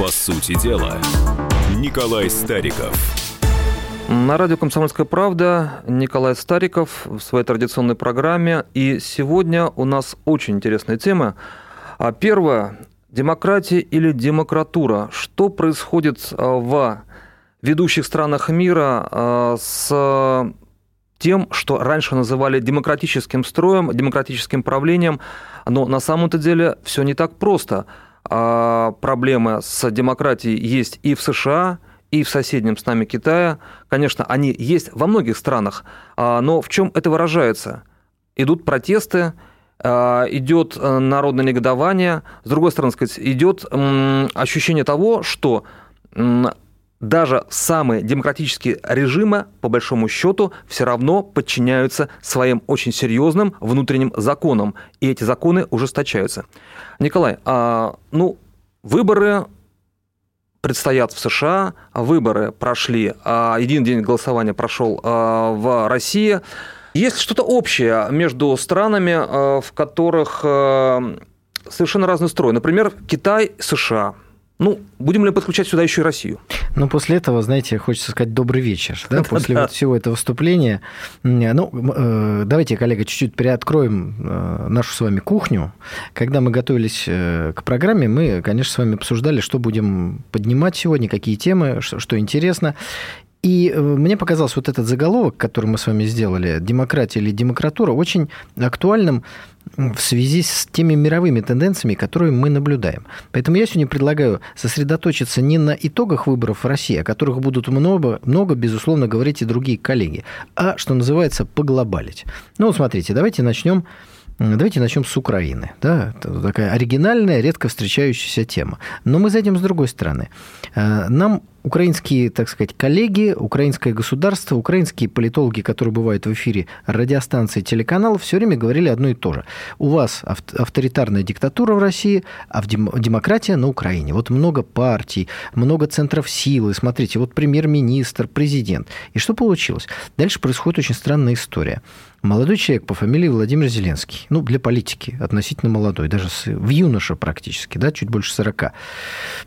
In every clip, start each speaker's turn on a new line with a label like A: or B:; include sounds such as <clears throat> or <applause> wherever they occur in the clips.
A: По сути дела, Николай Стариков.
B: На радио «Комсомольская правда» Николай Стариков в своей традиционной программе. И сегодня у нас очень интересная тема. А первое – демократия или демократура? Что происходит а, в ведущих странах мира а, с тем, что раньше называли демократическим строем, демократическим правлением, но на самом-то деле все не так просто. А проблемы с демократией есть и в США, и в соседнем с нами Китае. Конечно, они есть во многих странах, а, но в чем это выражается? Идут протесты, а, идет э, народное негодование, с другой стороны, сказать, идет ощущение того, что даже самые демократические режимы, по большому счету, все равно подчиняются своим очень серьезным внутренним законам, и эти законы ужесточаются. Николай, а, ну, выборы предстоят в США, выборы прошли, а, единый день голосования прошел а, в России. Есть что-то общее между странами, а, в которых а, совершенно разный строй. Например, Китай, США – ну, будем ли подключать сюда еще и Россию?
C: Ну, после этого, знаете, хочется сказать добрый вечер. Да? <laughs> После вот всего этого выступления. Ну, э, давайте, коллега, чуть-чуть приоткроем э, нашу с вами кухню. Когда мы готовились э, к программе, мы, конечно, с вами обсуждали, что будем поднимать сегодня, какие темы, что интересно. И мне показался вот этот заголовок, который мы с вами сделали, «Демократия или демократура», очень актуальным в связи с теми мировыми тенденциями, которые мы наблюдаем. Поэтому я сегодня предлагаю сосредоточиться не на итогах выборов в России, о которых будут много, много безусловно, говорить и другие коллеги, а, что называется, поглобалить. Ну, смотрите, давайте начнем Давайте начнем с Украины. Да? Это такая оригинальная, редко встречающаяся тема. Но мы зайдем с другой стороны. Э, нам украинские, так сказать, коллеги, украинское государство, украинские политологи, которые бывают в эфире радиостанций, телеканалов, все время говорили одно и то же. У вас авторитарная диктатура в России, а в демократия на Украине. Вот много партий, много центров силы. Смотрите, вот премьер-министр, президент. И что получилось? Дальше происходит очень странная история. Молодой человек по фамилии Владимир Зеленский, ну, для политики относительно молодой, даже в юноше практически, да, чуть больше 40.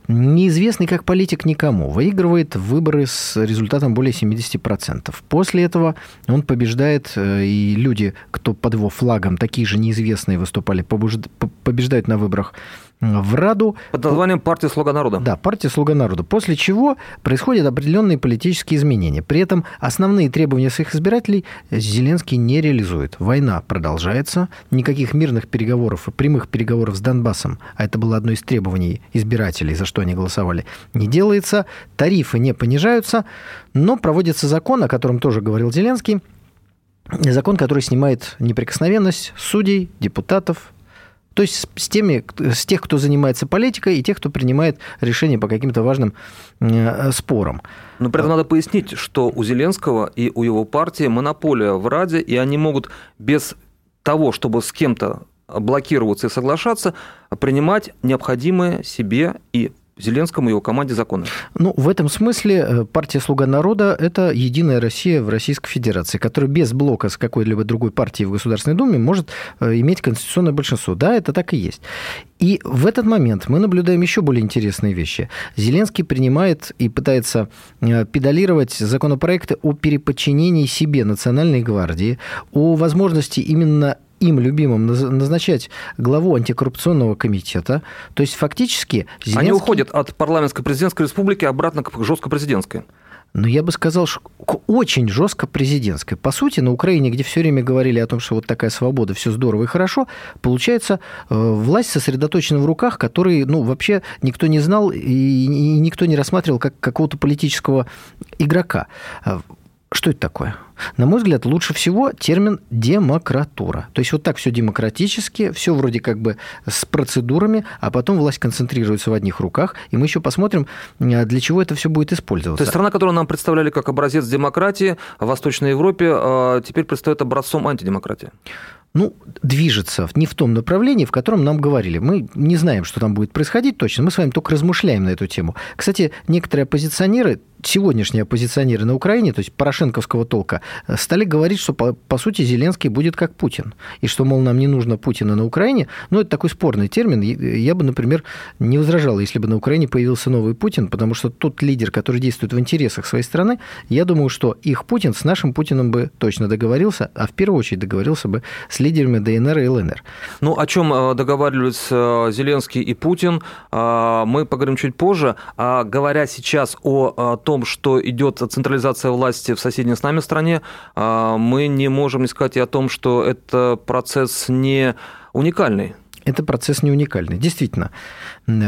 C: Неизвестный как политик никому. Выигрывает выборы с результатом более 70%. После этого он побеждает, э, и люди, кто под его флагом, такие же неизвестные выступали, побеждают на выборах в Раду.
B: Под названием партия «Слуга народа».
C: Да, партия «Слуга народа». После чего происходят определенные политические изменения. При этом основные требования своих избирателей Зеленский не реализует. Война продолжается, никаких мирных переговоров и прямых переговоров с Донбассом, а это было одно из требований избирателей, за что они голосовали, не делается, тарифы не понижаются, но проводится закон, о котором тоже говорил Зеленский, закон, который снимает неприкосновенность судей, депутатов, то есть с, теми, с тех, кто занимается политикой, и тех, кто принимает решения по каким-то важным э, спорам.
B: Но при этом надо пояснить, что у Зеленского и у его партии монополия в Раде, и они могут без того, чтобы с кем-то блокироваться и соглашаться, принимать необходимые себе и Зеленскому и его команде законы.
C: Ну, в этом смысле э, партия «Слуга народа» – это единая Россия в Российской Федерации, которая без блока с какой-либо другой партией в Государственной Думе может э, иметь конституционное большинство. Да, это так и есть. И в этот момент мы наблюдаем еще более интересные вещи. Зеленский принимает и пытается э, педалировать законопроекты о переподчинении себе Национальной гвардии, о возможности именно им любимым назначать главу антикоррупционного комитета. То есть фактически
B: Зеленский... Они уходят от парламентской президентской республики обратно к жестко президентской.
C: Но я бы сказал, что очень жестко президентской. По сути, на Украине, где все время говорили о том, что вот такая свобода, все здорово и хорошо, получается, э, власть сосредоточена в руках, которые, ну, вообще никто не знал и никто не рассматривал как какого-то политического игрока. Э, что это такое? На мой взгляд, лучше всего термин демократура. То есть вот так все демократически, все вроде как бы с процедурами, а потом власть концентрируется в одних руках, и мы еще посмотрим, а, для чего это все будет использоваться.
B: То есть страна, которую нам представляли как образец демократии в Восточной Европе, а, теперь предстает образцом антидемократии
C: ну, движется не в том направлении, в котором нам говорили. Мы не знаем, что там будет происходить точно, мы с вами только размышляем на эту тему. Кстати, некоторые оппозиционеры сегодняшние оппозиционеры на Украине, то есть порошенковского толка, стали говорить, что, по, по сути, Зеленский будет как Путин. И что, мол, нам не нужно Путина на Украине. Ну, это такой спорный термин. Я бы, например, не возражал, если бы на Украине появился новый Путин, потому что тот лидер, который действует в интересах своей страны, я думаю, что их Путин с нашим Путиным бы точно договорился, а в первую очередь договорился бы с лидерами ДНР и ЛНР.
B: Ну, о чем э, договаривались э, Зеленский и Путин, э, мы поговорим чуть позже. А говоря сейчас о том, что идет централизация власти в соседней с нами стране, мы не можем не сказать и о том, что это процесс не уникальный.
C: Это процесс не уникальный. Действительно.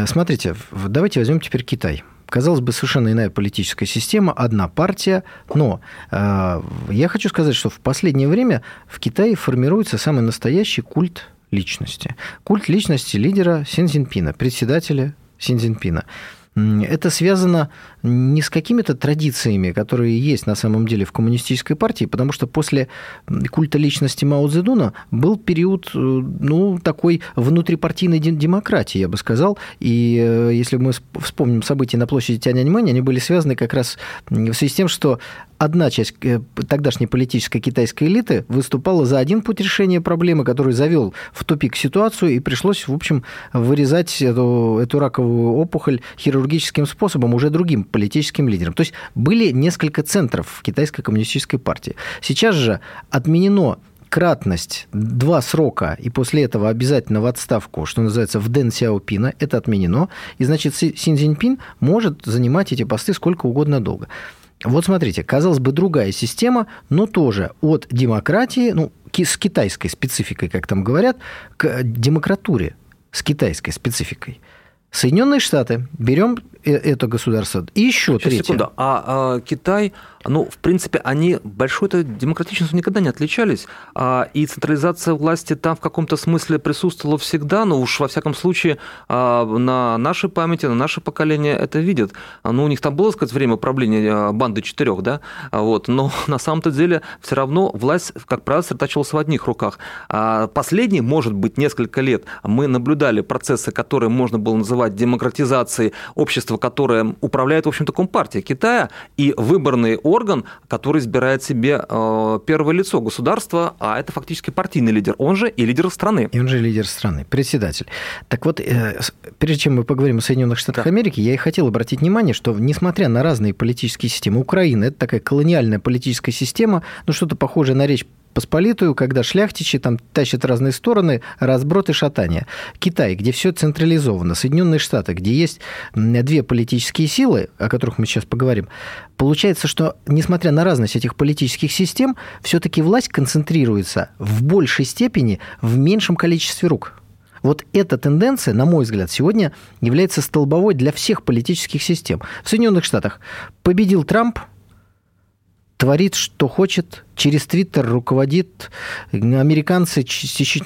C: Смотрите, давайте возьмем теперь Китай. Казалось бы, совершенно иная политическая система, одна партия, но э, я хочу сказать, что в последнее время в Китае формируется самый настоящий культ личности. Культ личности лидера Синьцзинпина, председателя Синьцзинпина. Это связано не с какими-то традициями, которые есть на самом деле в коммунистической партии, потому что после культа личности Мао Цзэдуна был период, э, ну, такой внутрипартийной демократии, я бы сказал. И э, если мы вспомним события на площади Тяньаньмэнь, они были связаны как раз в связи с тем, что одна часть э, тогдашней политической китайской элиты выступала за один путь решения проблемы, который завел в тупик ситуацию, и пришлось, в общем, вырезать эту, эту раковую опухоль хирургическим способом уже другим политическим лидерам. То есть были несколько центров в китайской коммунистической партии. Сейчас же отменено кратность, два срока, и после этого обязательно в отставку, что называется, в Дэн Сяопина, это отменено. И, значит, Си Цзиньпин может занимать эти посты сколько угодно долго. Вот смотрите, казалось бы, другая система, но тоже от демократии, ну, с китайской спецификой, как там говорят, к демократуре с китайской спецификой. Соединенные Штаты, берем это государство, и еще Сейчас, третье. Секунду.
B: А, а Китай ну, в принципе, они большой-то демократичностью никогда не отличались, а, и централизация власти там в каком-то смысле присутствовала всегда, но уж во всяком случае а, на нашей памяти, на наше поколение это видят. Ну, у них там было, сказать, время правления а, банды четырех, да, вот, но <laughs> на самом-то деле все равно власть, как правило, сосредотачивалась в одних руках. Последние, может быть, несколько лет мы наблюдали процессы, которые можно было называть демократизацией общества, которое управляет, в общем-то, Компартия Китая, и выборные органы орган, который избирает себе э, первое лицо государства, а это фактически партийный лидер, он же и лидер страны.
C: И он же лидер страны, председатель. Так вот, э, прежде чем мы поговорим о Соединенных Штатах да. Америки, я и хотел обратить внимание, что несмотря на разные политические системы, Украина – это такая колониальная политическая система, ну что-то похожее на речь Посполитую, когда шляхтичи там тащат разные стороны, разброд и шатание. Китай, где все централизовано, Соединенные Штаты, где есть две политические силы, о которых мы сейчас поговорим, получается, что, несмотря на разность этих политических систем, все-таки власть концентрируется в большей степени в меньшем количестве рук. Вот эта тенденция, на мой взгляд, сегодня является столбовой для всех политических систем. В Соединенных Штатах победил Трамп – творит, что хочет, через Твиттер руководит. Американцы,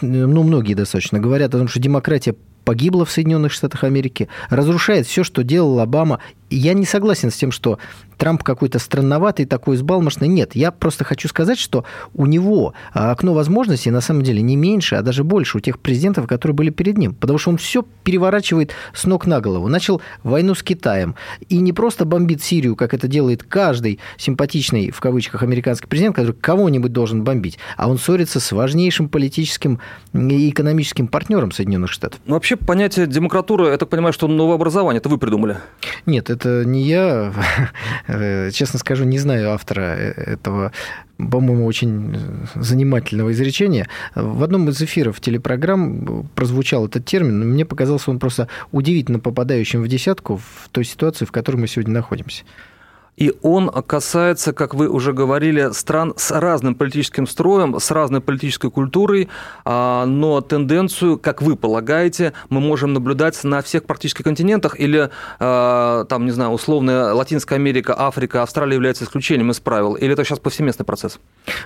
C: ну, многие достаточно говорят о том, что демократия погибла в Соединенных Штатах Америки, разрушает все, что делал Обама. Я не согласен с тем, что Трамп какой-то странноватый, такой избалмошный. Нет, я просто хочу сказать, что у него а, окно возможностей на самом деле не меньше, а даже больше у тех президентов, которые были перед ним. Потому что он все переворачивает с ног на голову. Начал войну с Китаем. И не просто бомбит Сирию, как это делает каждый симпатичный, в кавычках, американский президент, который кого-нибудь должен бомбить, а он ссорится с важнейшим политическим и экономическим партнером Соединенных Штатов.
B: Ну, вообще понятие демократуры, я так понимаю, что новообразование, это вы придумали?
C: Нет, это не я. <laughs> Честно скажу, не знаю автора этого, по-моему, очень занимательного изречения. В одном из эфиров телепрограмм прозвучал этот термин, мне показался он просто удивительно попадающим в десятку в той ситуации, в которой мы сегодня находимся
B: и он касается, как вы уже говорили, стран с разным политическим строем, с разной политической культурой, а, но тенденцию, как вы полагаете, мы можем наблюдать на всех практически континентах или, а, там, не знаю, условно, Латинская Америка, Африка, Австралия является исключением из правил, или это сейчас повсеместный процесс?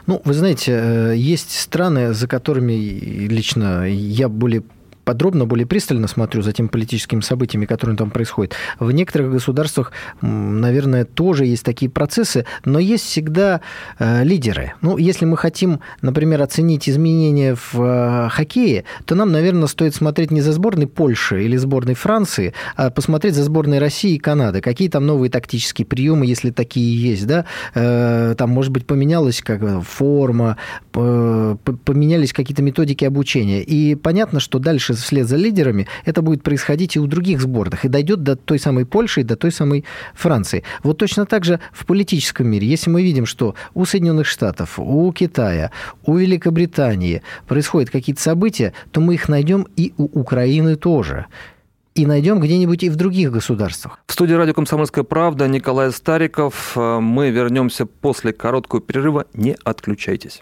C: Ну, вы знаете, э, есть страны, за которыми лично я более подробно, более пристально смотрю за теми политическими событиями, которые там происходят. В некоторых государствах, наверное, тоже есть такие процессы, но есть всегда э, лидеры. Ну, если мы хотим, например, оценить изменения в э, хоккее, то нам, наверное, стоит смотреть не за сборной Польши или сборной Франции, а посмотреть за сборной России и Канады. Какие там новые тактические приемы, если такие есть, да? Э, там, может быть, поменялась как форма, поменялись какие-то методики обучения. И понятно, что дальше вслед за лидерами это будет происходить и у других сборных, и дойдет до той самой Польши, и до той самой Франции. Вот точно так же в политическом мире, если мы видим, что у Соединенных Штатов, у Китая, у Великобритании происходят какие-то события, то мы их найдем и у Украины тоже и найдем где-нибудь и в других государствах.
B: В студии радио «Комсомольская правда» Николай Стариков. Мы вернемся после короткого перерыва. Не отключайтесь.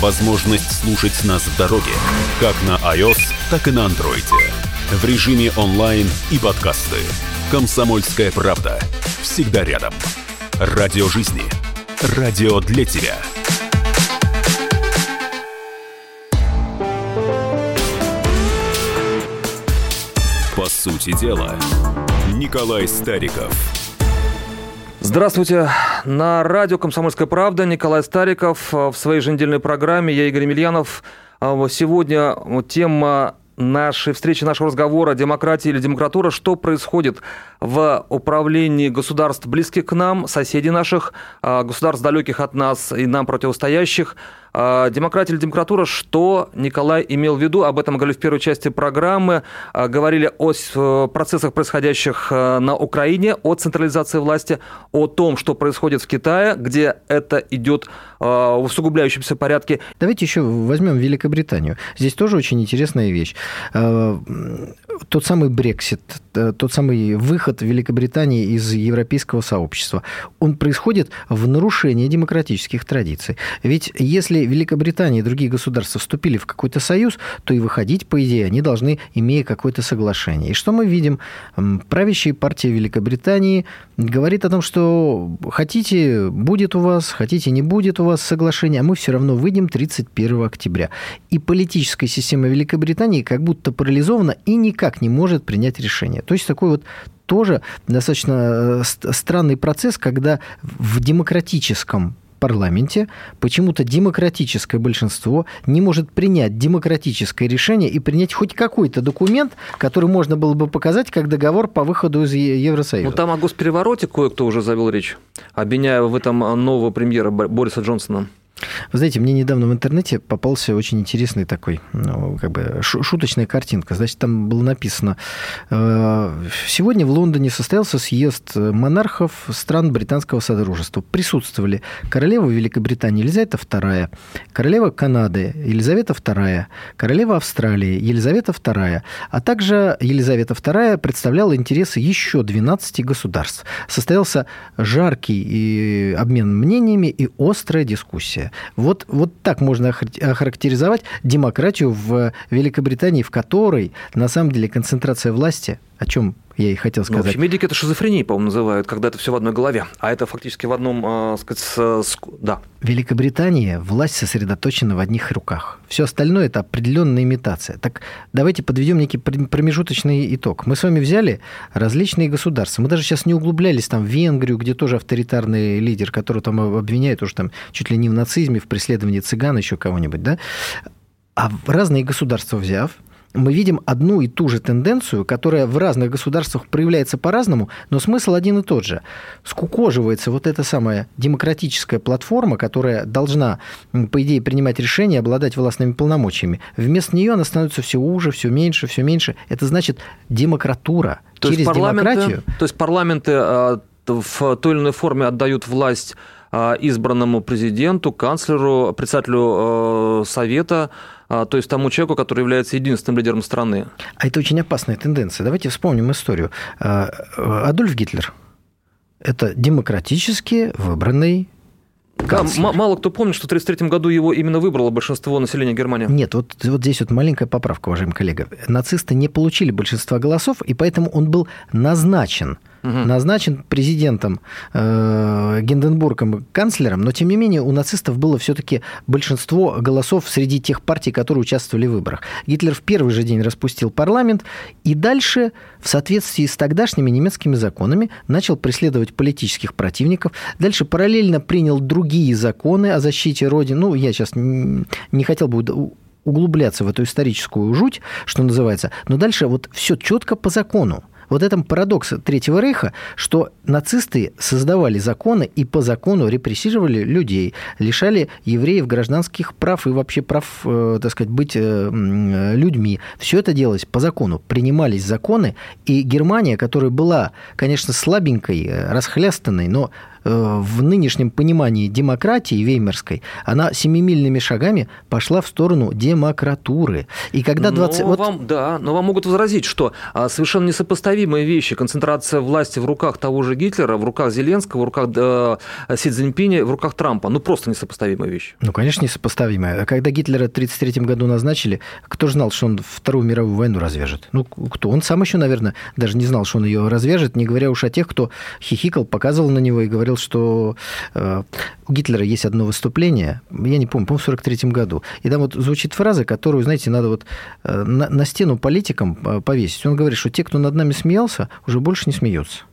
A: возможность слушать нас в дороге, как на iOS, так и на Android. В режиме онлайн и подкасты. «Комсомольская правда». Всегда рядом. Радио жизни. Радио для тебя. По сути дела, Николай Стариков –
B: Здравствуйте. На радио «Комсомольская правда» Николай Стариков. В своей еженедельной программе я Игорь Емельянов. А сегодня тема нашей встречи, нашего разговора «Демократия или демократура», что происходит в управлении государств близких к нам, соседей наших, а, государств далеких от нас и нам противостоящих. А, демократия или демократура, что Николай имел в виду, об этом говорили в первой части программы, а, говорили о э, процессах, происходящих э, на Украине, о централизации власти, о том, что происходит в Китае, где это идет в усугубляющемся порядке.
C: Давайте еще возьмем Великобританию. Здесь тоже очень интересная вещь. Тот самый Брексит, тот самый выход выход Великобритании из европейского сообщества, он происходит в нарушении демократических традиций. Ведь если Великобритания и другие государства вступили в какой-то союз, то и выходить, по идее, они должны, имея какое-то соглашение. И что мы видим? Правящая партия Великобритании говорит о том, что хотите, будет у вас, хотите, не будет у вас соглашение, а мы все равно выйдем 31 октября. И политическая система Великобритании как будто парализована и никак не может принять решение. То есть такой вот тоже достаточно э, странный процесс, когда в демократическом парламенте почему-то демократическое большинство не может принять демократическое решение и принять хоть какой-то документ, который можно было бы показать как договор по выходу из Евросоюза.
B: Ну, там о госперевороте кое-кто уже завел речь, обвиняя в этом нового премьера Бориса Джонсона.
C: Вы знаете, мне недавно в интернете попался очень интересный такой, ну, как бы шуточная картинка. Значит, там было написано, «Э, сегодня в Лондоне состоялся съезд монархов стран британского содружества. Присутствовали королева Великобритании Елизавета II, королева Канады Елизавета II, королева Австралии Елизавета II, а также Елизавета II представляла интересы еще 12 государств. Состоялся жаркий обмен мнениями и острая дискуссия. Вот, вот так можно охарактеризовать демократию в Великобритании, в которой на самом деле концентрация власти, о чем я и хотел сказать. Ну, в
B: общем, медики это шизофренией, по-моему, называют, когда это все в одной голове. А это фактически в одном, э, сказать, с, да.
C: В Великобритании власть сосредоточена в одних руках. Все остальное это определенная имитация. Так давайте подведем некий промежуточный итог. Мы с вами взяли различные государства. Мы даже сейчас не углублялись там в Венгрию, где тоже авторитарный лидер, который там обвиняет уже там чуть ли не в нацизме, в преследовании цыган, еще кого-нибудь, да? А разные государства взяв, мы видим одну и ту же тенденцию, которая в разных государствах проявляется по-разному, но смысл один и тот же. Скукоживается вот эта самая демократическая платформа, которая должна, по идее, принимать решения, обладать властными полномочиями. Вместо нее она становится все уже, все меньше, все меньше. Это значит демократура.
B: То Через есть демократию... То есть парламенты а, в той или иной форме отдают власть избранному президенту, канцлеру, председателю Совета, то есть тому человеку, который является единственным лидером страны.
C: А это очень опасная тенденция. Давайте вспомним историю. Адольф Гитлер – это демократически выбранный
B: да, мало кто помнит, что в 1933 году его именно выбрало большинство населения Германии.
C: Нет, вот, вот здесь вот маленькая поправка, уважаемый коллега. Нацисты не получили большинства голосов, и поэтому он был назначен – угу. назначен президентом э, Гинденбургом канцлером, но тем не менее у нацистов было все-таки большинство голосов среди тех партий, которые участвовали в выборах. Гитлер в первый же день распустил парламент и дальше в соответствии с тогдашними немецкими законами начал преследовать политических противников. Дальше параллельно принял другие законы о защите Родины. Ну, я сейчас не хотел бы углубляться в эту историческую жуть, что называется, но дальше вот все четко по закону вот этом парадокс Третьего Рейха, что нацисты создавали законы и по закону репрессировали людей, лишали евреев гражданских прав и вообще прав, э, так сказать, быть э, людьми. Все это делалось по закону. Принимались законы, и Германия, которая была, конечно, слабенькой, э, расхлястанной, но Э, в нынешнем понимании демократии веймерской, она семимильными шагами пошла в сторону демократуры. И когда 20...
B: Но вот... вам, да, но вам могут возразить, что а, совершенно несопоставимые вещи, концентрация власти в руках того же Гитлера, в руках Зеленского, в руках э, Си Цзиньпиня, в руках Трампа. Ну, просто несопоставимые вещи.
C: Ну, конечно, несопоставимые. Когда Гитлера в 1933 году назначили, кто же знал, что он Вторую мировую войну развяжет? Ну, кто? Он сам еще, наверное, даже не знал, что он ее развяжет, не говоря уж о тех, кто хихикал, показывал на него и говорил, говорил, что э, у Гитлера есть одно выступление, я не помню, по-моему, в 43 году, и там вот звучит фраза, которую, знаете, надо вот э, на, на стену политикам э, повесить. Он говорит, что те, кто над нами смеялся, уже больше не смеются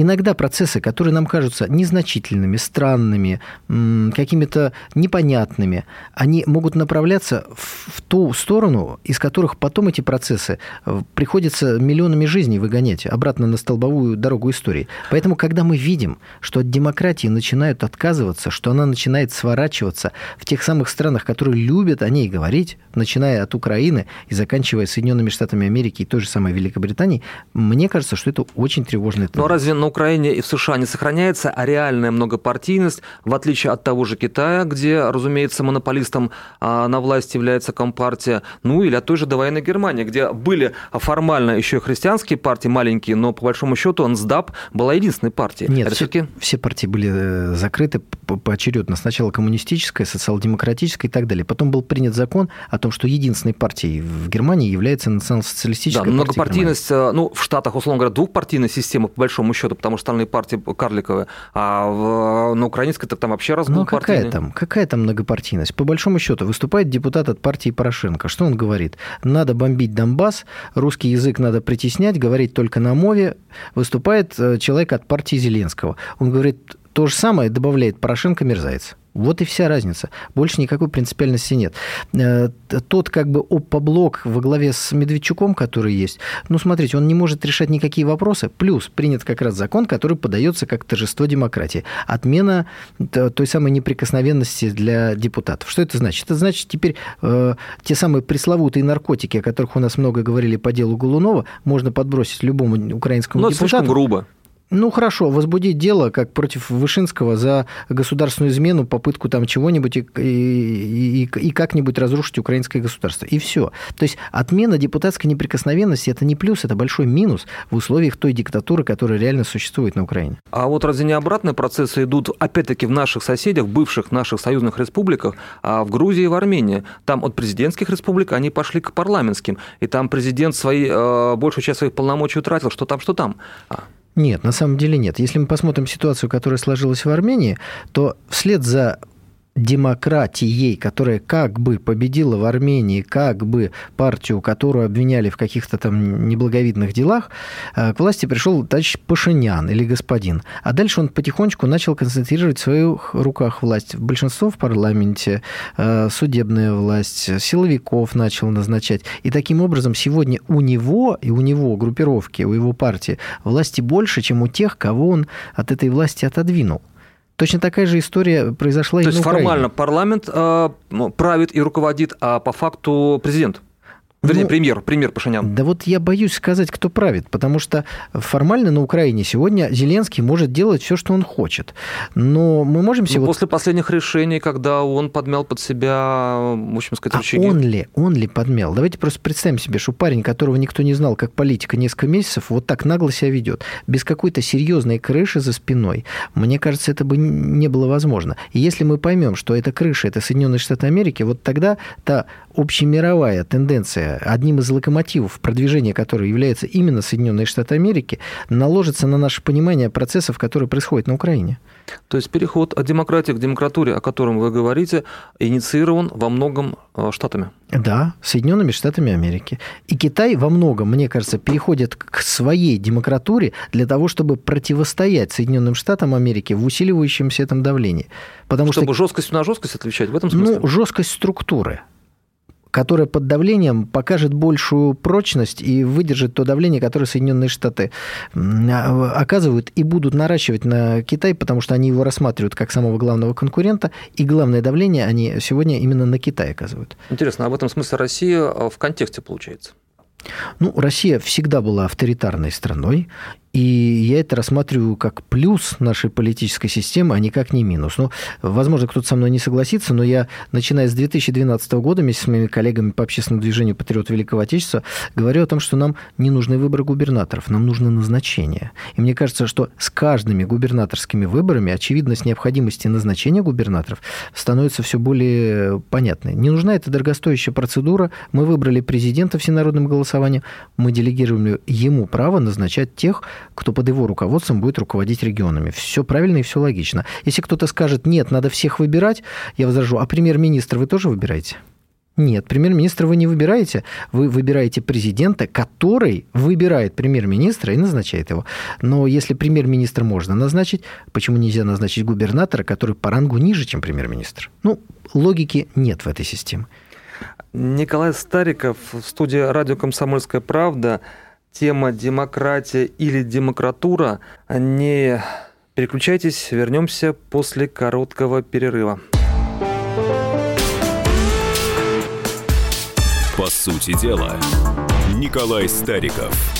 C: иногда процессы, которые нам кажутся незначительными, странными, какими-то непонятными, они могут направляться в ту сторону, из которых потом эти процессы э, приходится миллионами жизней выгонять обратно на столбовую дорогу истории. Поэтому, когда мы видим, что от демократии начинают отказываться, что она начинает сворачиваться в тех самых странах, которые любят о ней говорить, начиная от Украины и заканчивая Соединенными Штатами Америки и той же самой Великобританией, мне кажется, что это очень тревожная
B: тенденция. Но разве на Украине и в США не сохраняется а реальная многопартийность, в отличие от того же Китая, где, разумеется, монополистом а, на власти является Компартия, ну или от той же довоенной Германии, где были формально еще и христианские партии маленькие, но по большому счету НСДАП была единственной партией.
C: Нет, все, все партии были э, закрыты поочередно. Сначала коммунистическая, социал-демократическая и так далее. Потом был принят закон о том, что единственной партией в Германии является национал-социалистическая да,
B: многопартийность, Германии. ну, в Штатах, условно говоря, двухпартийная система, по большому счету, потому что остальные партии карликовые, а в, на украинской -то там вообще разгул
C: Ну, какая там, какая там многопартийность? По большому счету, выступает депутат от партии Порошенко. Что он говорит? Надо бомбить Донбасс, русский язык надо притеснять, говорить только на мове. Выступает э, человек от партии Зеленского. Он говорит, то же самое добавляет Порошенко мерзавец. Вот и вся разница. Больше никакой принципиальности нет. Э, тот как бы оппоблок во главе с Медведчуком, который есть, ну, смотрите, он не может решать никакие вопросы. Плюс принят как раз закон, который подается как торжество демократии. Отмена той самой неприкосновенности для депутатов. Что это значит? Это значит, теперь э, те самые пресловутые наркотики, о которых у нас много говорили по делу Голунова, можно подбросить любому украинскому Но депутату.
B: слишком грубо.
C: Ну хорошо, возбудить дело, как против Вышинского, за государственную измену, попытку там чего-нибудь и, и, и, и как-нибудь разрушить украинское государство. И все. То есть отмена депутатской неприкосновенности это не плюс, это большой минус в условиях той диктатуры, которая реально существует на Украине.
B: А вот разве не обратные процессы идут опять-таки в наших соседях, в бывших наших союзных республиках, а в Грузии и в Армении? Там от президентских республик они пошли к парламентским, и там президент свои, э, большую часть своих полномочий утратил, что там, что там.
C: Нет, на самом деле нет. Если мы посмотрим ситуацию, которая сложилась в Армении, то вслед за демократией, которая как бы победила в Армении, как бы партию, которую обвиняли в каких-то там неблаговидных делах, э, к власти пришел товарищ Пашинян или господин. А дальше он потихонечку начал концентрировать в своих руках власть. Большинство в парламенте, э, судебная власть, силовиков начал назначать. И таким образом сегодня у него и у него группировки, у его партии власти больше, чем у тех, кого он от этой власти отодвинул. Точно такая же история произошла
B: То
C: и
B: есть формально парламент э, правит и руководит, а по факту президент? Вернее, ну, премьер, премьер Пашинян.
C: Да вот я боюсь сказать, кто правит, потому что формально на Украине сегодня Зеленский может делать все, что он хочет. Но мы можем
B: сегодня... Ну, после последних решений, когда он подмял под себя, в общем сказать, рычаги...
C: А он ли, он ли подмял? Давайте просто представим себе, что парень, которого никто не знал как политика несколько месяцев, вот так нагло себя ведет, без какой-то серьезной крыши за спиной. Мне кажется, это бы не было возможно. И если мы поймем, что эта крыша, это Соединенные Штаты Америки, вот тогда та общемировая тенденция, одним из локомотивов продвижения которой является именно Соединенные Штаты Америки, наложится на наше понимание процессов, которые происходят на Украине.
B: То есть переход от демократии к демократуре, о котором вы говорите, инициирован во многом э, Штатами.
C: Да, Соединенными Штатами Америки. И Китай во многом, мне кажется, переходит к своей демократуре для того, чтобы противостоять Соединенным Штатам Америки в усиливающемся этом давлении.
B: Потому чтобы что... жесткость на жесткость отвечать в этом смысле?
C: Ну, жесткость структуры которая под давлением покажет большую прочность и выдержит то давление, которое Соединенные Штаты а, оказывают и будут наращивать на Китай, потому что они его рассматривают как самого главного конкурента, и главное давление они сегодня именно на Китай оказывают.
B: Интересно, а в этом смысле Россия в контексте получается?
C: Ну, Россия всегда была авторитарной страной, и я это рассматриваю как плюс нашей политической системы, а не как не минус. Ну, возможно, кто-то со мной не согласится, но я, начиная с 2012 года, вместе с моими коллегами по общественному движению «Патриот Великого Отечества», говорю о том, что нам не нужны выборы губернаторов, нам нужно назначение. И мне кажется, что с каждыми губернаторскими выборами очевидность необходимости назначения губернаторов становится все более понятной. Не нужна эта дорогостоящая процедура. Мы выбрали президента всенародным голосованием, мы делегируем ему право назначать тех, кто под его руководством будет руководить регионами. Все правильно и все логично. Если кто-то скажет, нет, надо всех выбирать, я возражу, а премьер-министр вы тоже выбираете? Нет, премьер-министра вы не выбираете, вы выбираете президента, который выбирает премьер-министра и назначает его. Но если премьер-министр можно назначить, почему нельзя назначить губернатора, который по рангу ниже, чем премьер-министр? Ну, логики нет в этой системе.
B: Николай Стариков в студии радио «Комсомольская правда» тема демократия или демократура. Не переключайтесь, вернемся после короткого перерыва.
A: По сути дела, Николай Стариков –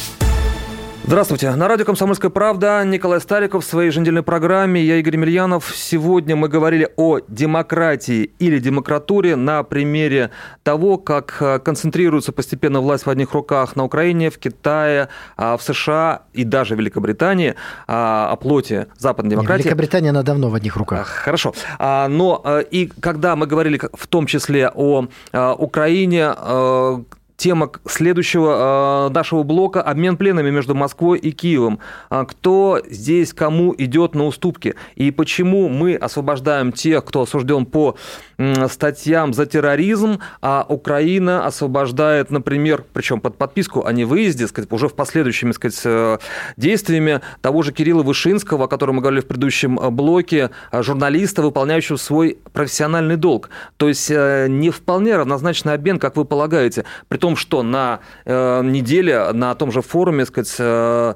B: Здравствуйте. На радио «Комсомольская правда» Николай Стариков в своей еженедельной программе. Я Игорь Мильянов. Сегодня мы говорили о демократии или демократуре на примере того, как э, концентрируется постепенно власть в одних руках на Украине, в Китае, а, в США и даже Великобритании а, о плоти западной демократии.
C: Великобритания, она давно в одних руках.
B: Хорошо. А, но э, и когда мы говорили в том числе о э, Украине, тема следующего э, нашего блока – обмен пленами между Москвой и Киевом. А кто здесь кому идет на уступки? И почему мы освобождаем тех, кто осужден по статьям за терроризм, а Украина освобождает, например, причем под подписку о невыезде, сказать, уже в последующими сказать, э, действиями того же Кирилла Вышинского, о котором мы говорили в предыдущем э, блоке, журналиста, выполняющего свой профессиональный долг. То есть не вполне равнозначный обмен, как вы полагаете. При том, что на э, неделе на том же форуме, сказать, э,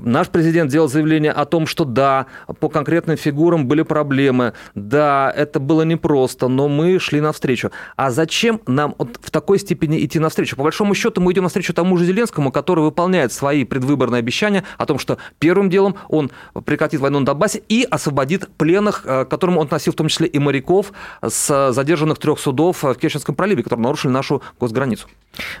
B: Наш президент делал заявление о том, что да, по конкретным фигурам были проблемы, да, это было непросто, но мы шли навстречу. А зачем нам вот в такой степени идти навстречу? По большому счету мы идем навстречу тому же Зеленскому, который выполняет свои предвыборные обещания о том, что первым делом он прекратит войну на Донбассе и освободит пленных, э, которым он относил в том числе и моряков с задержанных трех судов в Керченском проливе, которые нарушили нашу госграницу.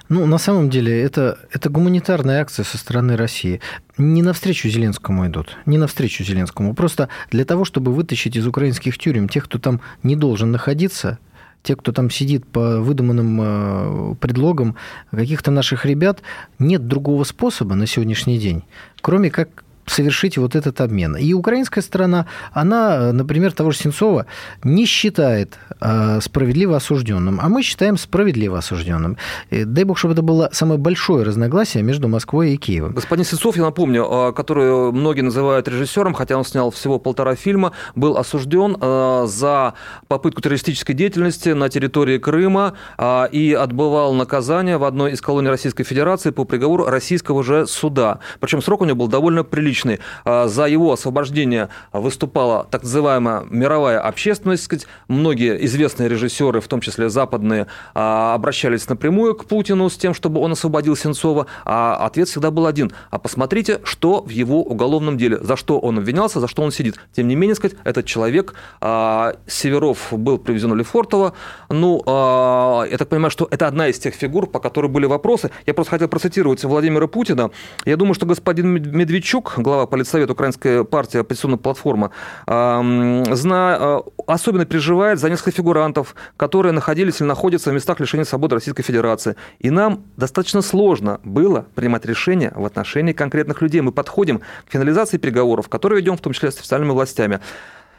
C: Ну, на самом деле, это, это гуманитарная акция со стороны России не навстречу Зеленскому идут, не навстречу Зеленскому. Просто для того, чтобы вытащить из украинских тюрем тех, кто там не должен находиться, те, кто там сидит по выдуманным э, предлогам каких-то наших ребят, нет другого способа на сегодняшний день, кроме как совершить вот этот обмен. И украинская сторона, она, например, того же Сенцова не считает э, справедливо осужденным, а мы считаем справедливо осужденным. И дай бог, чтобы это было самое большое разногласие между Москвой и Киевом.
B: Господин Сенцов, я напомню, э, который многие называют режиссером, хотя он снял всего полтора фильма, был осужден э, за попытку террористической деятельности на территории Крыма э, и отбывал наказание в одной из колоний Российской Федерации по приговору российского же суда. Причем срок у него был довольно приличный. За его освобождение выступала так называемая мировая общественность. Сказать. Многие известные режиссеры, в том числе западные, обращались напрямую к Путину с тем, чтобы он освободил Сенцова, а ответ всегда был один. А посмотрите, что в его уголовном деле, за что он обвинялся, за что он сидит. Тем не менее, сказать, этот человек, Северов был привезен в Лефортово. Ну, я так понимаю, что это одна из тех фигур, по которой были вопросы. Я просто хотел процитировать Владимира Путина. Я думаю, что господин Медведчук, глава политсовета Украинской партии «Оппозиционная платформа», зна... особенно переживает за несколько фигурантов, которые находились или находятся в местах лишения свободы Российской Федерации. И нам достаточно сложно было принимать решения в отношении конкретных людей. Мы подходим к финализации переговоров, которые ведем в том числе с официальными властями.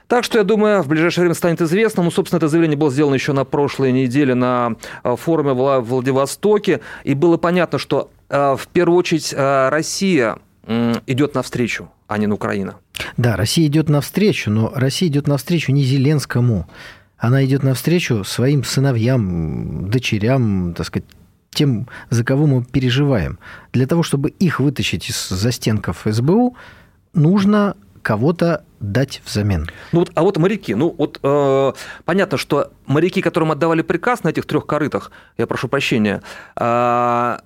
B: Так что, я думаю, в ближайшее время станет известно. Ну, собственно, это заявление было сделано еще на прошлой неделе на э, форуме в Владивостоке. И было понятно, что э, в первую очередь э, Россия идет навстречу, а не на Украина.
C: Да, Россия идет навстречу, но Россия идет навстречу не Зеленскому. Она идет навстречу своим сыновьям, дочерям, так сказать, тем, за кого мы переживаем. Для того, чтобы их вытащить из застенков СБУ, нужно кого-то дать взамен.
B: Ну вот, а вот моряки, ну вот э, понятно, что моряки, которым отдавали приказ на этих трех корытах, я прошу прощения, э,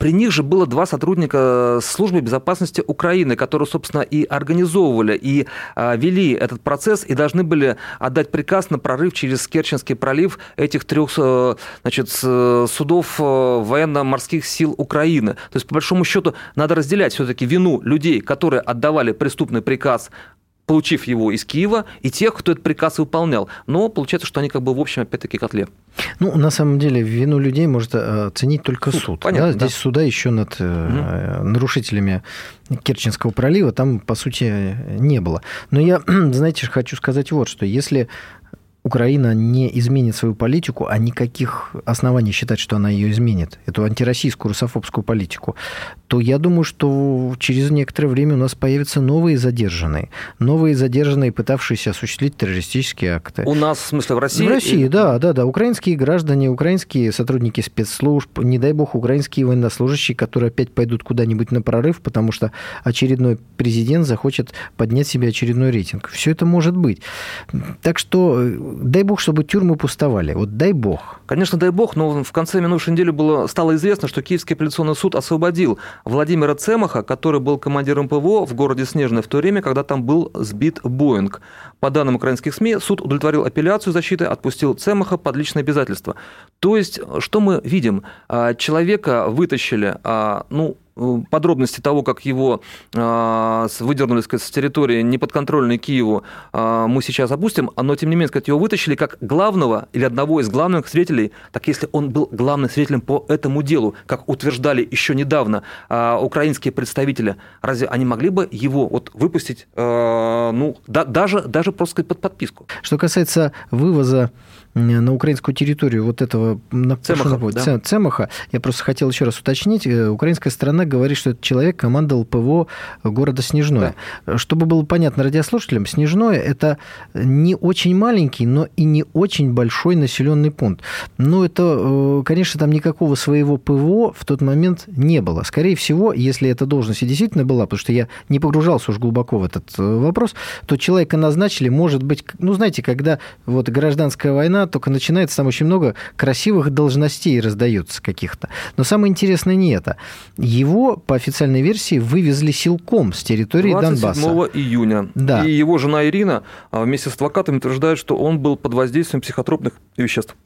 B: при них же было два сотрудника службы безопасности Украины, которые, собственно, и организовывали, и а, вели этот процесс, и должны были отдать приказ на прорыв через Керченский пролив этих трех э, значит, судов э, военно-морских сил Украины. То есть, по большому счету, надо разделять все-таки вину людей, которые отдавали преступный приказ получив его из Киева, и тех, кто этот приказ выполнял. Но получается, что они как бы в общем опять-таки котле.
C: Ну, на самом деле, вину людей может э, оценить только суд. суд. Понятно, да? Здесь да. суда еще над угу. нарушителями Керченского пролива там, по сути, не было. Но я, <clears throat> знаете, хочу сказать вот, что если Украина не изменит свою политику, а никаких оснований считать, что она ее изменит, эту антироссийскую русофобскую политику, то я думаю, что через некоторое время у нас появятся новые задержанные. Новые задержанные, пытавшиеся осуществить террористические акты.
B: У нас, в смысле, в России?
C: В России, да, да, да. Украинские граждане, украинские сотрудники спецслужб, не дай бог, украинские военнослужащие, которые опять пойдут куда-нибудь на прорыв, потому что очередной президент захочет поднять себе очередной рейтинг. Все это может быть. Так что дай бог, чтобы тюрьмы пустовали. Вот дай бог.
B: Конечно, дай бог, но в конце минувшей недели было, стало известно, что Киевский апелляционный суд освободил Владимира Цемаха, который был командиром ПВО в городе Снежный в то время, когда там был сбит Боинг. По данным украинских СМИ, суд удовлетворил апелляцию защиты, отпустил Цемаха под личное обязательство. То есть, что мы видим? А, человека вытащили, а, ну, подробности того, как его а, выдернули сказать, с территории неподконтрольной Киеву, а, мы сейчас опустим, но тем не менее, сказать, его вытащили как главного или одного из главных свидетелей, так если он был главным свидетелем по этому делу, как утверждали еще недавно украинские представители, разве они могли бы его вот выпустить, ну, да, даже, даже просто сказать, под подписку?
C: Что касается вывоза на украинскую территорию вот этого
B: Цемаха,
C: да? Цемаха, я просто хотел еще раз уточнить, э, украинская сторона говорит, что этот человек командовал ПВО города Снежное. Да. Чтобы было понятно радиослушателям, Снежное – это не очень маленький, но и не очень большой населенный пункт. Но это, э, конечно, там никакого своего ПВО в тот момент не было. Скорее всего, если эта должность и действительно была, потому что я не погружался уж глубоко в этот э, вопрос, то человека назначили, может быть, ну, знаете, когда вот гражданская война война только начинается, там очень много красивых должностей раздается каких-то. Но самое интересное не это. Его, по официальной версии, вывезли силком с территории 27 Донбасса.
B: 27 июня. Да. И его жена Ирина а, вместе с адвокатами утверждает, что он был под воздействием психотропных веществ.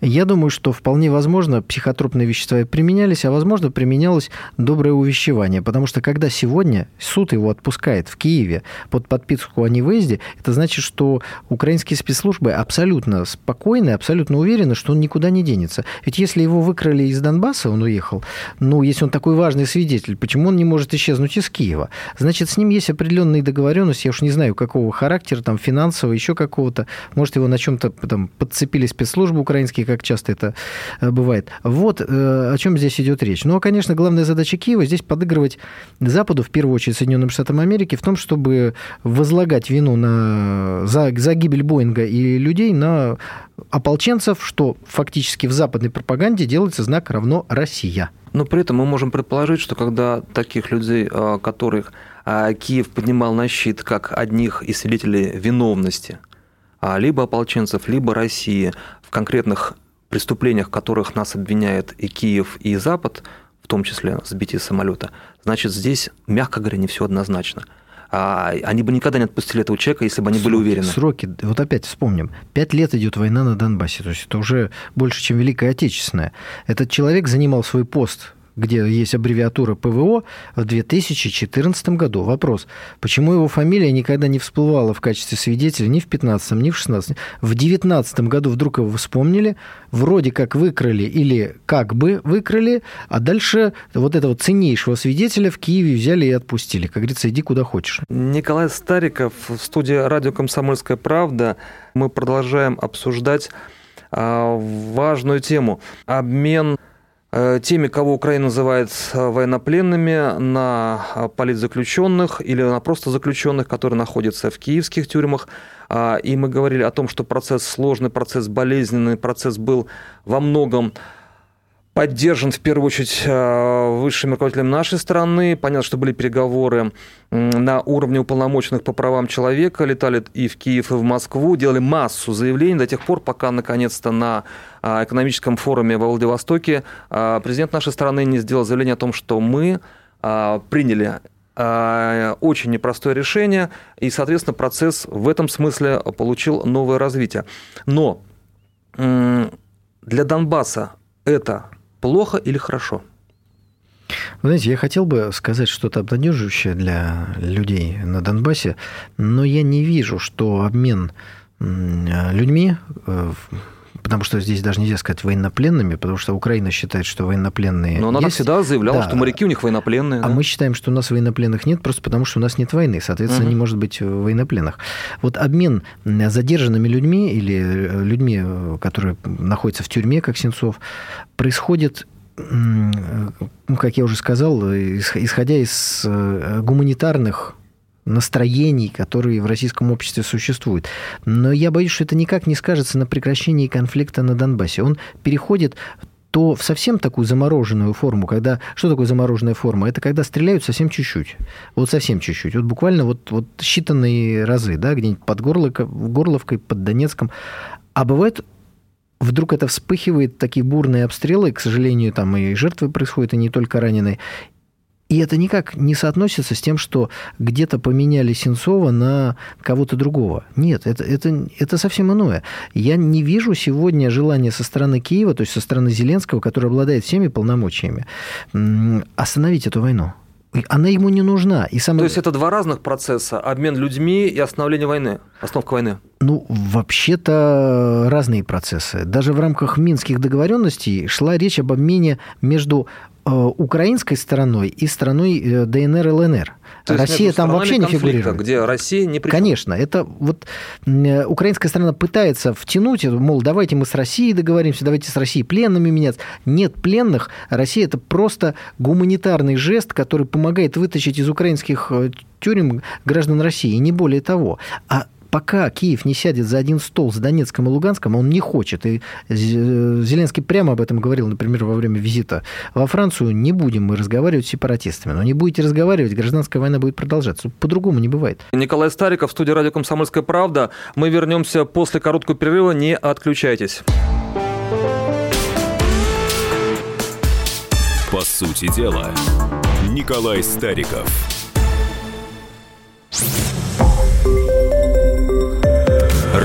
C: Я думаю, что вполне возможно психотропные вещества и применялись, а возможно применялось доброе увещевание, потому что когда сегодня суд его отпускает в Киеве под подписку о невыезде, это значит, что украинские спецслужбы абсолютно спокойны, абсолютно уверены, что он никуда не денется. Ведь если его выкрали из Донбасса, он уехал, ну, если он такой важный свидетель, почему он не может исчезнуть из Киева? Значит, с ним есть определенные договоренности, я уж не знаю, какого характера, там, финансового, еще какого-то. Может, его на чем-то там подцепили спецслужбы украинские, как часто это э, бывает. Вот э, о чем здесь идет речь. Ну, а, конечно, главная задача Киева здесь подыгрывать Западу, в первую очередь Соединенным Штатам Америки, в том, чтобы возлагать вину на, за, за гибель Боинга и людей на ополченцев, что фактически в западной пропаганде делается знак равно Россия.
B: Но при этом мы можем предположить, что когда таких людей, а, которых а, Киев поднимал на щит как одних из виновности, а, либо ополченцев, либо России в конкретных преступлениях, в которых нас обвиняет и Киев, и Запад, в том числе сбитие самолета, значит, здесь, мягко говоря, не все однозначно – а они бы никогда не отпустили этого человека, если бы они
C: сроки,
B: были уверены.
C: Сроки, вот опять вспомним, пять лет идет война на Донбассе, то есть это уже больше, чем Великая Отечественная. Этот человек занимал свой пост где есть аббревиатура ПВО, в 2014 году. Вопрос, почему его фамилия никогда не всплывала в качестве свидетеля ни в 15 ни в 16 В 2019 году вдруг его вспомнили, вроде как выкрали или как бы выкрали, а дальше вот этого ценнейшего свидетеля в Киеве взяли и отпустили. Как говорится, иди куда хочешь.
B: Николай Стариков в студии радио «Комсомольская правда». Мы продолжаем обсуждать а, важную тему. Обмен теми, кого Украина называет э, военнопленными, на э, политзаключенных или на просто заключенных, которые находятся в киевских тюрьмах. А, и мы говорили о том, что процесс сложный, процесс болезненный, процесс был во многом поддержан в первую очередь э, высшим руководителем нашей страны. Понятно, что были переговоры на уровне уполномоченных по правам человека, летали и в Киев, и в Москву, делали массу заявлений до тех пор, пока наконец-то на э, экономическом форуме во Владивостоке э, президент нашей страны не сделал заявление о том, что мы приняли очень непростое решение, и, соответственно, процесс в этом смысле получил новое развитие. Но для Донбасса это плохо или хорошо?
C: Вы знаете, я хотел бы сказать что-то обнадеживающее для людей на Донбассе, но я не вижу, что обмен людьми э, потому что здесь даже нельзя сказать военнопленными, потому что Украина считает, что военнопленные
B: Но она
C: есть.
B: всегда заявляла, да. что моряки у них военнопленные.
C: А да? мы считаем, что у нас военнопленных нет, просто потому что у нас нет войны, соответственно, угу. не может быть военнопленных. Вот обмен задержанными людьми или э, людьми, э, которые находятся в тюрьме, как Сенцов, происходит ну, как я уже сказал, исходя из э, гуманитарных настроений, которые в российском обществе существуют. Но я боюсь, что это никак не скажется на прекращении конфликта на Донбассе. Он переходит то в совсем такую замороженную форму, когда... Что такое замороженная форма? Это когда стреляют совсем чуть-чуть. Вот совсем чуть-чуть. Вот буквально вот, вот считанные разы, да, где-нибудь под Горловкой, Горловкой, под Донецком. А бывает вдруг это вспыхивает, такие бурные обстрелы, к сожалению, там и жертвы происходят, и не только раненые. И это никак не соотносится с тем, что где-то поменяли Сенцова на кого-то другого. Нет, это, это, это совсем иное. Я не вижу сегодня желания со стороны Киева, то есть со стороны Зеленского, который обладает всеми полномочиями, остановить эту войну. Она ему не нужна. И самое...
B: То есть это два разных процесса. Обмен людьми и остановление войны. Остановка войны.
C: Ну, вообще-то разные процессы. Даже в рамках Минских договоренностей шла речь об обмене между украинской стороной и страной э, ДНР и ЛНР. То Россия там вообще не фигурирует.
B: Где Россия не при
C: Конечно. Это вот э, украинская сторона пытается втянуть, мол, давайте мы с Россией договоримся, давайте с Россией пленными меняться. Нет пленных. Россия – это просто гуманитарный жест, который помогает вытащить из украинских тюрем граждан России, не более того. А пока Киев не сядет за один стол с Донецком и Луганском, он не хочет. И Зеленский прямо об этом говорил, например, во время визита во Францию. Не будем мы разговаривать с сепаратистами. Но не будете разговаривать, гражданская война будет продолжаться. По-другому не бывает.
B: Николай Стариков, студия радио «Комсомольская правда». Мы вернемся после короткого перерыва. Не отключайтесь.
A: По сути дела, Николай Стариков –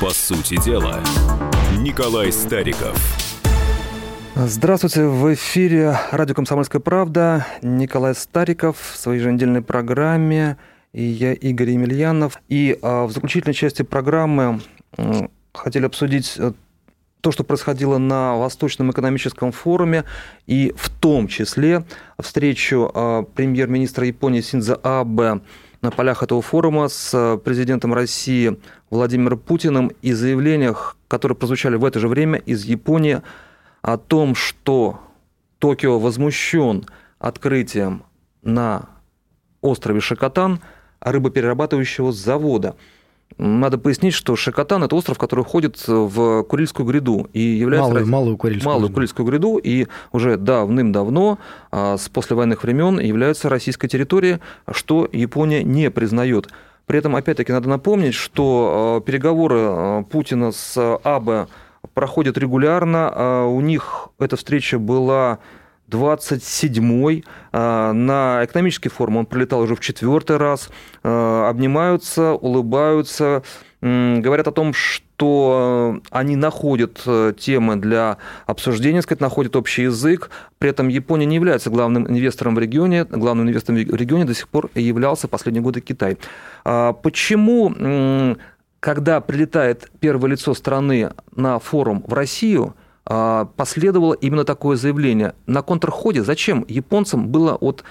A: По сути дела, Николай Стариков.
B: Здравствуйте, в эфире радио «Комсомольская правда». Николай Стариков в своей еженедельной программе. И я Игорь Емельянов. И а, в заключительной части программы хотели обсудить э, то, что происходило на Восточном экономическом форуме, и в том числе встречу а, премьер-министра Японии Синза Абе на полях этого форума с э, президентом России Владимиром Путиным и заявлениях, которые прозвучали в это же время из Японии о том, что Токио возмущен открытием на острове Шакотан рыбоперерабатывающего завода – надо пояснить, что Шакотан – это остров, который входит в Курильскую гряду и является
C: малую, малую Курильскую,
B: малую Курильскую гряду и уже давным-давно, а, с послевоенных времен, является российской территорией, что Япония не признает. При этом, опять-таки, надо напомнить, что а, переговоры а, Путина с Абе проходят регулярно. У них эта встреча была 27-й. А, на экономический форум он прилетал уже в четвертый раз. А, обнимаются, улыбаются, говорят о том, что они находят э, темы для обсуждения, сказать, находят общий язык. При этом Япония не является главным инвестором в регионе. Главным инвестором в регионе до сих пор являлся последние годы Китай. А, почему, когда прилетает первое лицо страны на форум в Россию – последовало именно такое заявление. На контрходе зачем японцам было вот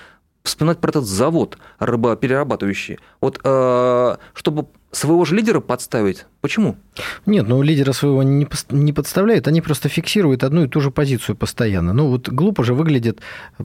B: вспоминать про этот завод рыбоперерабатывающий? Вот а, чтобы своего же лидера подставить? Почему?
C: Нет, ну лидера своего не, не подставляют, они просто фиксируют одну и ту же позицию постоянно. Ну вот глупо же выглядят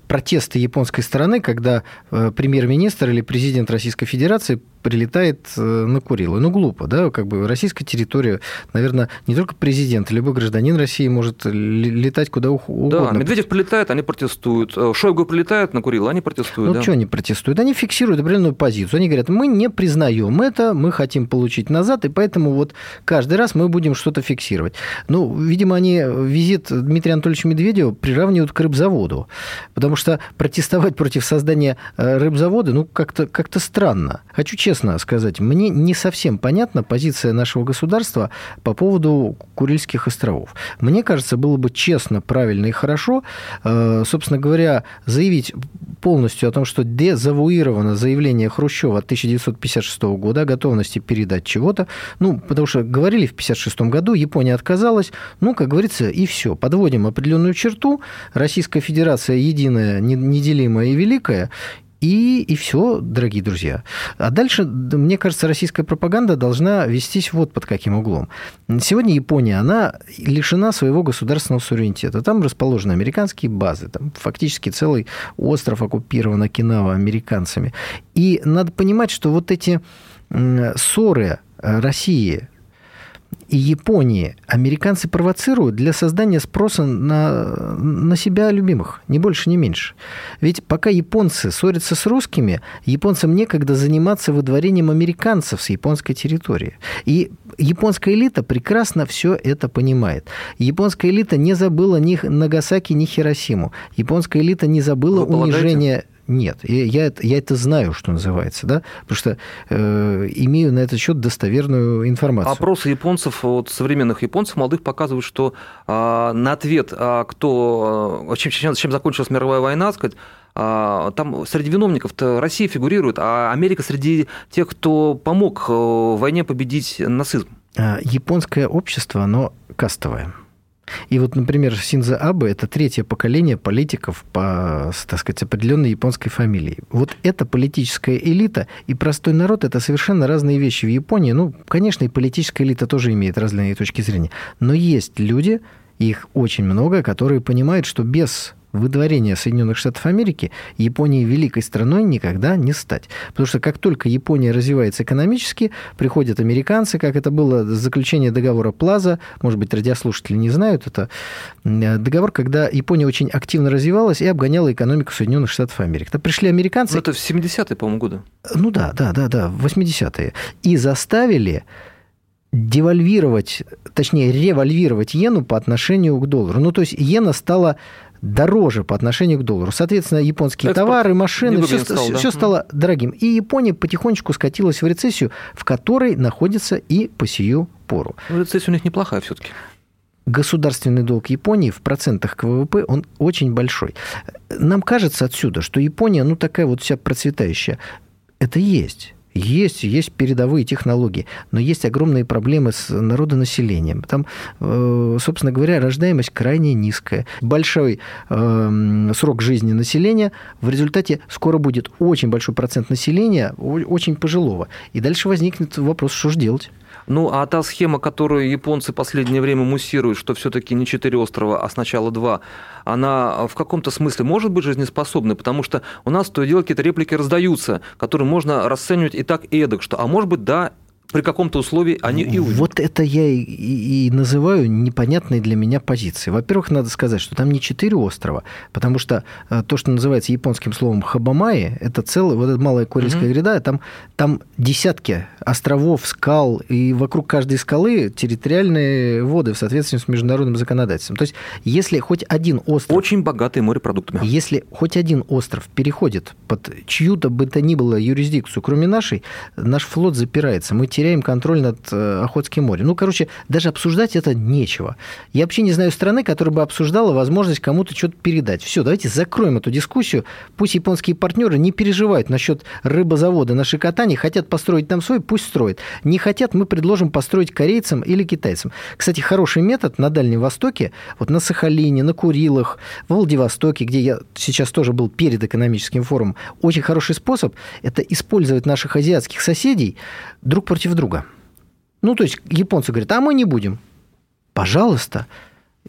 C: протесты японской стороны, когда э, премьер-министр или президент Российской Федерации прилетает э, на Курилы. Ну, глупо, да, как бы российская территория, наверное, не только президент, любой гражданин России может летать куда угодно.
B: Да, Медведев прилетает, они протестуют. Э, Шойгу прилетает на Курилы, они протестуют.
C: Ну,
B: да.
C: что они протестуют? Они фиксируют определенную позицию. Они говорят, мы не признаем это, мы хотим получить назад, и поэтому вот каждый раз мы будем что-то фиксировать. Ну, видимо, они визит Дмитрия Анатольевича Медведева приравнивают к рыбзаводу, потому что протестовать против создания э, рыбзавода, ну, как-то как странно. Хочу честно честно сказать, мне не совсем понятна позиция нашего государства по поводу Курильских островов. Мне кажется, было бы честно, правильно и хорошо, э, собственно говоря, заявить полностью о том, что дезавуировано заявление Хрущева от 1956 года о готовности передать чего-то. Ну, потому что говорили в 1956 году, Япония отказалась. Ну, как говорится, и все. Подводим определенную черту. Российская Федерация единая, неделимая и великая. И, и все, дорогие друзья. А дальше, мне кажется, российская пропаганда должна вестись вот под каким углом. Сегодня Япония, она лишена своего государственного суверенитета. Там расположены американские базы, там фактически целый остров оккупирован Окинава американцами. И надо понимать, что вот эти ссоры России и Японии американцы провоцируют для создания спроса на, на себя любимых, не больше, не меньше. Ведь пока японцы ссорятся с русскими, японцам некогда заниматься выдворением американцев с японской территории. И японская элита прекрасно все это понимает. Японская элита не забыла ни Нагасаки, ни Хиросиму. Японская элита не забыла унижение нет, я, я, я это знаю, что называется, да, потому что э, имею на этот счет достоверную информацию.
B: Опросы японцев, вот современных японцев молодых показывают, что э, на ответ, а кто, э, чем, чем закончилась мировая война, сказать, а, там среди виновников-то Россия фигурирует, а Америка среди тех, кто помог э, в войне победить нацизм.
C: А, японское общество, оно кастовое. И вот, например, Синза Абе – это третье поколение политиков по, так сказать, определенной японской фамилии. Вот эта политическая элита и простой народ – это совершенно разные вещи в Японии. Ну, конечно, и политическая элита тоже имеет разные точки зрения. Но есть люди, их очень много, которые понимают, что без выдворения Соединенных Штатов Америки Японии великой страной никогда не стать. Потому что как только Япония развивается экономически, приходят американцы, как это было заключение договора Плаза, может быть, радиослушатели не знают, это договор, когда Япония очень активно развивалась и обгоняла экономику Соединенных Штатов Америки. То пришли американцы...
B: Ну, это в 70-е, по-моему, годы.
C: Ну да, да, да, да, в 80-е. И заставили девальвировать, точнее, револьвировать иену по отношению к доллару. Ну, то есть иена стала дороже по отношению к доллару. Соответственно, японские Экспорт товары, машины, все, стал, все да? стало дорогим. И Япония потихонечку скатилась в рецессию, в которой находится и по сию пору.
B: Ну, рецессия у них неплохая все-таки.
C: Государственный долг Японии в процентах к ВВП, он очень большой. Нам кажется отсюда, что Япония, ну, такая вот вся процветающая. Это есть. Есть, есть передовые технологии, но есть огромные проблемы с народонаселением. Там, э, собственно говоря, рождаемость крайне низкая. Большой э, срок жизни населения. В результате скоро будет очень большой процент населения, очень пожилого. И дальше возникнет вопрос, что же делать?
B: Ну, а та схема, которую японцы последнее время муссируют, что все-таки не четыре острова, а сначала два, она в каком-то смысле может быть жизнеспособной, потому что у нас то и дело какие-то реплики раздаются, которые можно расценивать и так, и эдак, что, а может быть, да, при каком-то условии они и уйдут.
C: Вот это я и, и называю непонятной для меня позицией. Во-первых, надо сказать, что там не четыре острова, потому что э, то, что называется японским словом хабамаи, это целая, вот эта малая Курильская угу. гряда, там, там десятки островов, скал, и вокруг каждой скалы территориальные воды в соответствии с международным законодательством. То есть, если хоть один остров...
B: Очень богатый морепродуктами.
C: Если хоть один остров переходит под чью-то бы то ни было юрисдикцию, кроме нашей, наш флот запирается. Мы теряем теряем контроль над э, Охотским морем. Ну, короче, даже обсуждать это нечего. Я вообще не знаю страны, которая бы обсуждала возможность кому-то что-то передать. Все, давайте закроем эту дискуссию. Пусть японские партнеры не переживают насчет рыбозавода на Шикотане, хотят построить там свой, пусть строят. Не хотят, мы предложим построить корейцам или китайцам. Кстати, хороший метод на Дальнем Востоке, вот на Сахалине, на Курилах, в Владивостоке, где я сейчас тоже был перед экономическим форумом, очень хороший способ – это использовать наших азиатских соседей друг против друга. Ну, то есть японцы говорят, а мы не будем. Пожалуйста,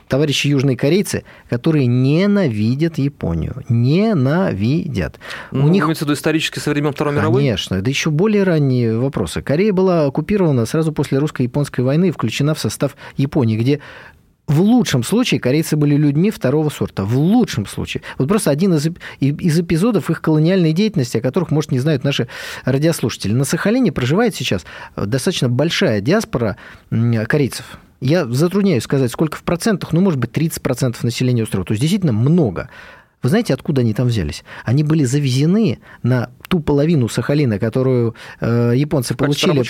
C: товарищи южные корейцы, которые ненавидят Японию. Ненавидят.
B: Ну, У них... Имеется в виду исторически со времен Второй
C: мировой? Конечно. Это еще более ранние вопросы. Корея была оккупирована сразу после русско-японской войны и включена в состав Японии, где в лучшем случае корейцы были людьми второго сорта. В лучшем случае. Вот просто один из, из эпизодов их колониальной деятельности, о которых, может, не знают наши радиослушатели. На Сахалине проживает сейчас достаточно большая диаспора корейцев. Я затрудняюсь сказать, сколько в процентах, ну, может быть, 30% населения острова. То есть, действительно много. Вы знаете, откуда они там взялись? Они были завезены на ту половину Сахалина, которую э, японцы получили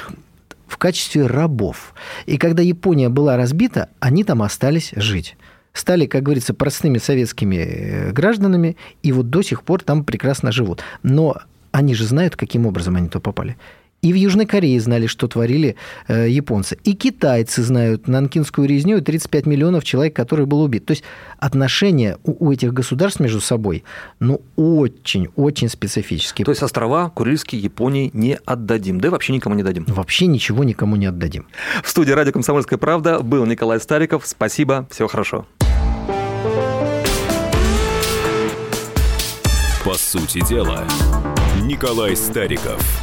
C: в качестве рабов. И когда Япония была разбита, они там остались жить стали, как говорится, простыми советскими э, гражданами, и вот до сих пор там прекрасно живут. Но они же знают, каким образом они туда попали. И в Южной Корее знали, что творили э, японцы. И китайцы знают нанкинскую резню и 35 миллионов человек, который был убит. То есть отношения у, у этих государств между собой, ну, очень-очень специфические.
B: То есть острова Курильские Японии не отдадим, да и вообще никому не дадим?
C: Вообще ничего никому не отдадим.
B: В студии «Радио Комсомольская правда» был Николай Стариков. Спасибо, всего хорошо.
A: По сути дела, Николай Стариков –